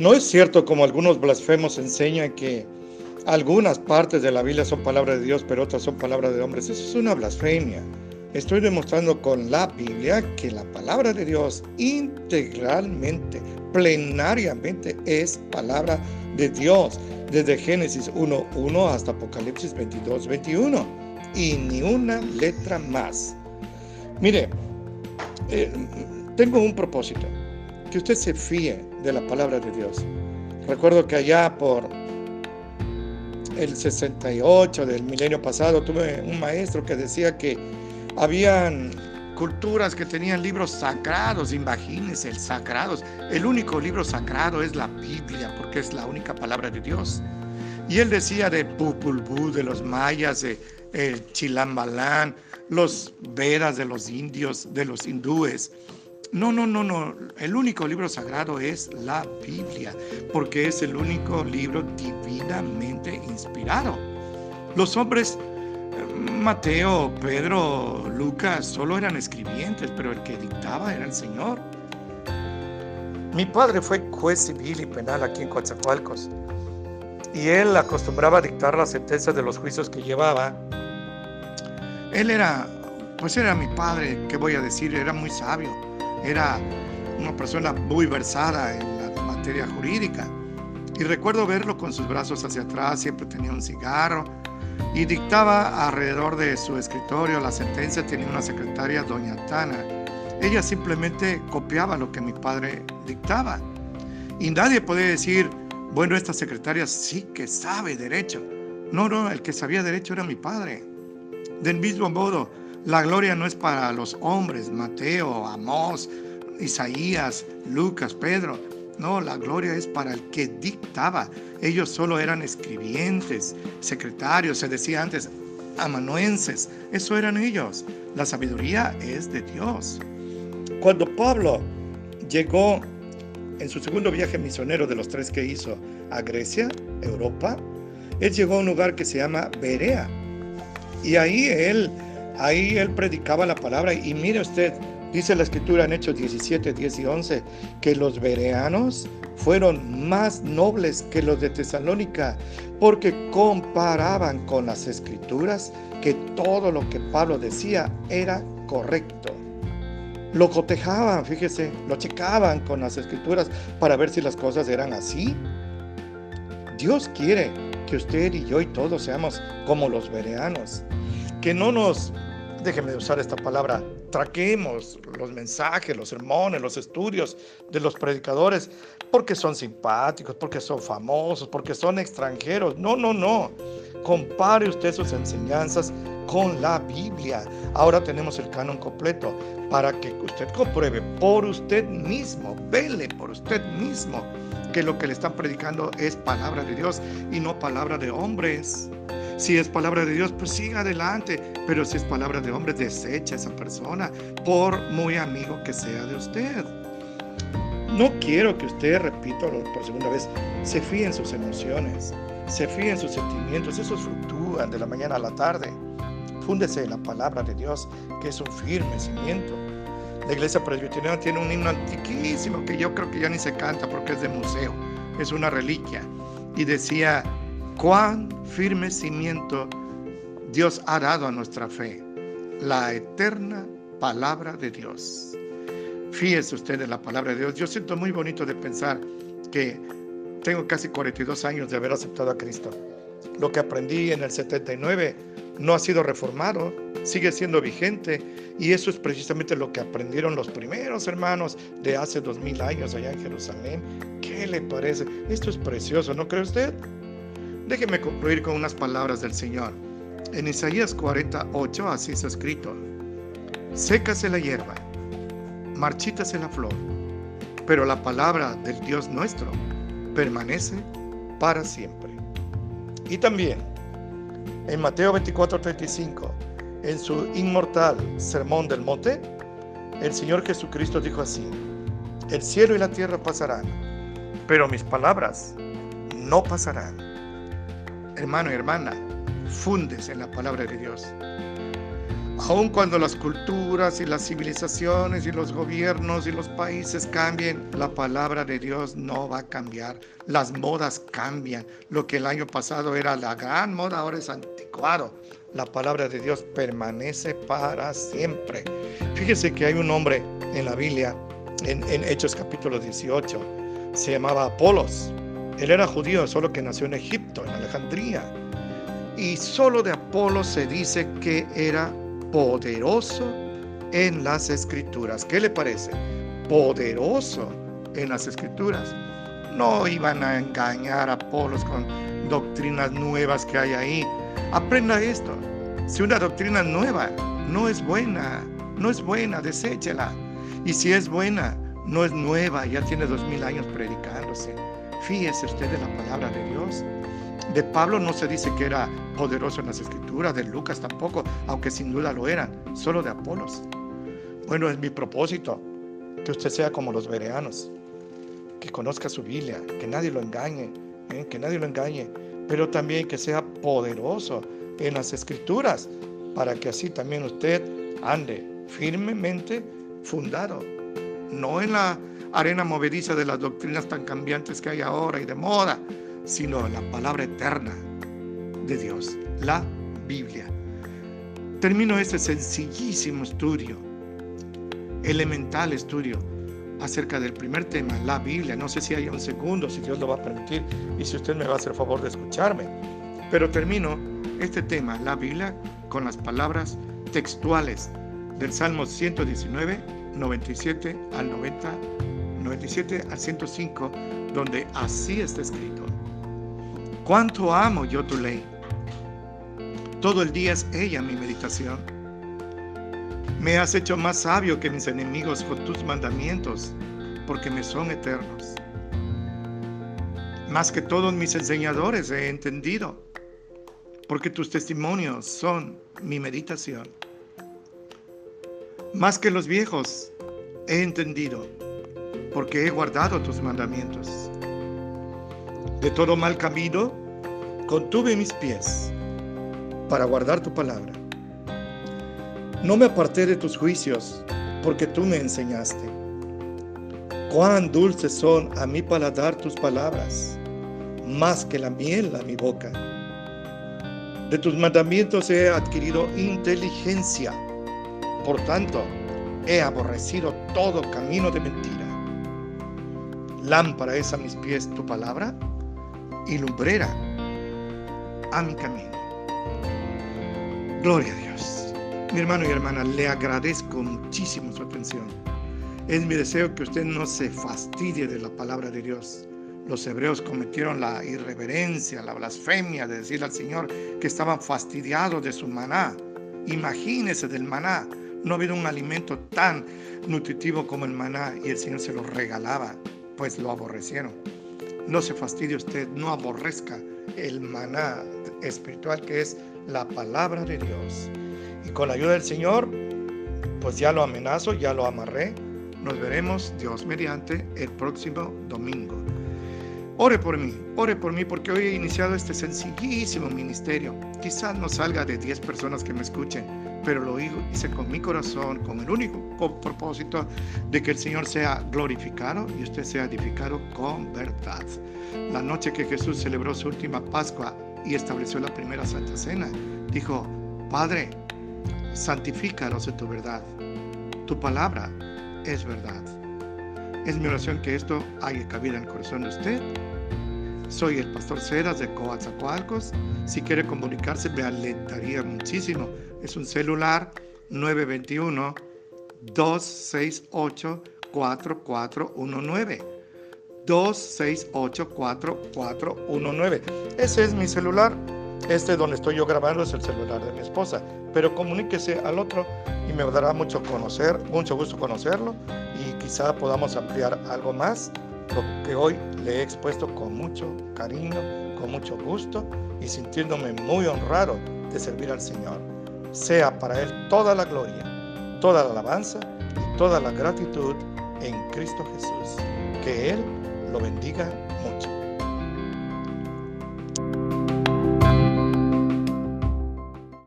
No es cierto como algunos blasfemos enseñan que algunas partes de la Biblia son palabra de Dios, pero otras son palabra de hombres. Eso es una blasfemia. Estoy demostrando con la Biblia que la palabra de Dios integralmente, plenariamente es palabra de Dios, desde Génesis 1.1 hasta Apocalipsis 22.21 y ni una letra más. Mire, eh, tengo un propósito, que usted se fíe de la palabra de Dios. Recuerdo que allá por el 68 del milenio pasado tuve un maestro que decía que habían culturas que tenían libros sagrados, imagínense, el sagrados. El único libro sagrado es la Biblia, porque es la única palabra de Dios. Y él decía de Pupulbú, de los mayas, de el Chilambalán, los Vedas de los indios, de los hindúes. No, no, no, no. El único libro sagrado es la Biblia, porque es el único libro divinamente inspirado. Los hombres, Mateo, Pedro, Lucas, solo eran escribientes, pero el que dictaba era el Señor. Mi padre fue juez civil y penal aquí en Coatzacoalcos, y él acostumbraba a dictar las sentencias de los juicios que llevaba. Él era, pues era mi padre, ¿qué voy a decir? Era muy sabio era una persona muy versada en la materia jurídica. Y recuerdo verlo con sus brazos hacia atrás, siempre tenía un cigarro y dictaba alrededor de su escritorio la sentencia. Tenía una secretaria, doña Tana. Ella simplemente copiaba lo que mi padre dictaba. Y nadie podía decir, bueno, esta secretaria sí que sabe derecho. No, no, el que sabía derecho era mi padre. Del mismo modo, la gloria no es para los hombres, Mateo, Amós, Isaías, Lucas, Pedro. No, la gloria es para el que dictaba. Ellos solo eran escribientes, secretarios, se decía antes, amanuenses. Eso eran ellos. La sabiduría es de Dios. Cuando Pablo llegó en su segundo viaje misionero de los tres que hizo a Grecia, Europa, él llegó a un lugar que se llama Berea. Y ahí él Ahí él predicaba la palabra y mire usted, dice la escritura en Hechos 17, 10 y 11, que los bereanos fueron más nobles que los de Tesalónica, porque comparaban con las escrituras que todo lo que Pablo decía era correcto. Lo cotejaban, fíjese, lo checaban con las escrituras para ver si las cosas eran así. Dios quiere que usted y yo y todos seamos como los bereanos, que no nos déjeme usar esta palabra, traquemos los mensajes, los sermones, los estudios de los predicadores, porque son simpáticos, porque son famosos, porque son extranjeros. No, no, no. Compare usted sus enseñanzas con la Biblia. Ahora tenemos el canon completo para que usted compruebe por usted mismo, vele por usted mismo que lo que le están predicando es palabra de Dios y no palabra de hombres. Si es palabra de Dios, pues siga adelante. Pero si es palabra de hombre, desecha a esa persona, por muy amigo que sea de usted. No quiero que usted, repito por segunda vez, se fíe en sus emociones, se fíe en sus sentimientos. Esos fluctúan de la mañana a la tarde. Fúndese en la palabra de Dios, que es un firme cimiento. La iglesia presbiteriana tiene un himno antiquísimo que yo creo que ya ni se canta porque es de museo, es una reliquia. Y decía, cuán firme cimiento Dios ha dado a nuestra fe, la eterna palabra de Dios. Fíjese usted en la palabra de Dios. Yo siento muy bonito de pensar que tengo casi 42 años de haber aceptado a Cristo. Lo que aprendí en el 79 no ha sido reformado, sigue siendo vigente y eso es precisamente lo que aprendieron los primeros hermanos de hace dos mil años allá en Jerusalén. ¿Qué le parece? Esto es precioso, ¿no cree usted? Déjeme concluir con unas palabras del Señor. En Isaías 48 así está escrito, sécase la hierba, marchítase la flor, pero la palabra del Dios nuestro permanece para siempre. Y también en Mateo 24:35, en su inmortal Sermón del Monte, el Señor Jesucristo dijo así, el cielo y la tierra pasarán, pero mis palabras no pasarán hermano y hermana, fundes en la palabra de Dios. Aun cuando las culturas y las civilizaciones y los gobiernos y los países cambien, la palabra de Dios no va a cambiar. Las modas cambian. Lo que el año pasado era la gran moda ahora es anticuado. La palabra de Dios permanece para siempre. Fíjese que hay un hombre en la Biblia, en, en Hechos capítulo 18, se llamaba Apolos. Él era judío, solo que nació en Egipto, en Alejandría. Y solo de Apolos se dice que era poderoso en las escrituras. ¿Qué le parece? Poderoso en las escrituras. No iban a engañar a Apolos con doctrinas nuevas que hay ahí. Aprenda esto. Si una doctrina nueva no es buena, no es buena, deséchela. Y si es buena, no es nueva, ya tiene dos mil años predicándose. Fíjese usted de la palabra de Dios. De Pablo no se dice que era poderoso en las escrituras, de Lucas tampoco, aunque sin duda lo eran, solo de Apolos. Bueno, es mi propósito que usted sea como los bereanos, que conozca su Biblia, que nadie lo engañe, ¿eh? que nadie lo engañe, pero también que sea poderoso en las escrituras, para que así también usted ande firmemente fundado, no en la arena movediza de las doctrinas tan cambiantes que hay ahora y de moda, sino la palabra eterna de Dios, la Biblia. Termino este sencillísimo estudio, elemental estudio acerca del primer tema, la Biblia. No sé si hay un segundo, si Dios lo va a permitir y si usted me va a hacer favor de escucharme. Pero termino este tema, la Biblia, con las palabras textuales del Salmo 119, 97 al 90, 97 al 105, donde así está escrito. Cuánto amo yo tu ley. Todo el día es ella mi meditación. Me has hecho más sabio que mis enemigos con tus mandamientos, porque me son eternos. Más que todos mis enseñadores he entendido, porque tus testimonios son mi meditación. Más que los viejos he entendido, porque he guardado tus mandamientos. De todo mal camino, contuve mis pies para guardar tu palabra. No me aparté de tus juicios, porque tú me enseñaste. Cuán dulces son a mi paladar tus palabras, más que la miel a mi boca. De tus mandamientos he adquirido inteligencia, por tanto, he aborrecido todo camino de mentira. Lámpara es a mis pies tu palabra y lumbrera a mi camino. Gloria a Dios. Mi hermano y hermana, le agradezco muchísimo su atención. Es mi deseo que usted no se fastidie de la palabra de Dios. Los hebreos cometieron la irreverencia, la blasfemia de decirle al Señor que estaban fastidiados de su maná. Imagínese del maná. No había un alimento tan nutritivo como el maná y el Señor se lo regalaba, pues lo aborrecieron. No se fastidie usted, no aborrezca el maná espiritual que es la palabra de Dios. Y con la ayuda del Señor, pues ya lo amenazo, ya lo amarré. Nos veremos, Dios mediante, el próximo domingo. Ore por mí, ore por mí porque hoy he iniciado este sencillísimo ministerio. Quizás no salga de 10 personas que me escuchen, pero lo hice con mi corazón, con el único propósito de que el Señor sea glorificado y usted sea edificado con verdad. La noche que Jesús celebró su última Pascua y estableció la primera Santa Cena, dijo, Padre, santifícalos en tu verdad. Tu palabra es verdad. Es mi oración que esto haya cabida en el corazón de usted. Soy el pastor Ceras de Coatzacoalcos. Si quiere comunicarse, me alentaría muchísimo. Es un celular 921 268 4419. 2684419. Ese es mi celular. Este donde estoy yo grabando es el celular de mi esposa. Pero comuníquese al otro y me dará mucho conocer, mucho gusto conocerlo y quizá podamos ampliar algo más lo que hoy le he expuesto con mucho cariño, con mucho gusto y sintiéndome muy honrado de servir al Señor. Sea para Él toda la gloria, toda la alabanza y toda la gratitud en Cristo Jesús. Que Él lo bendiga mucho.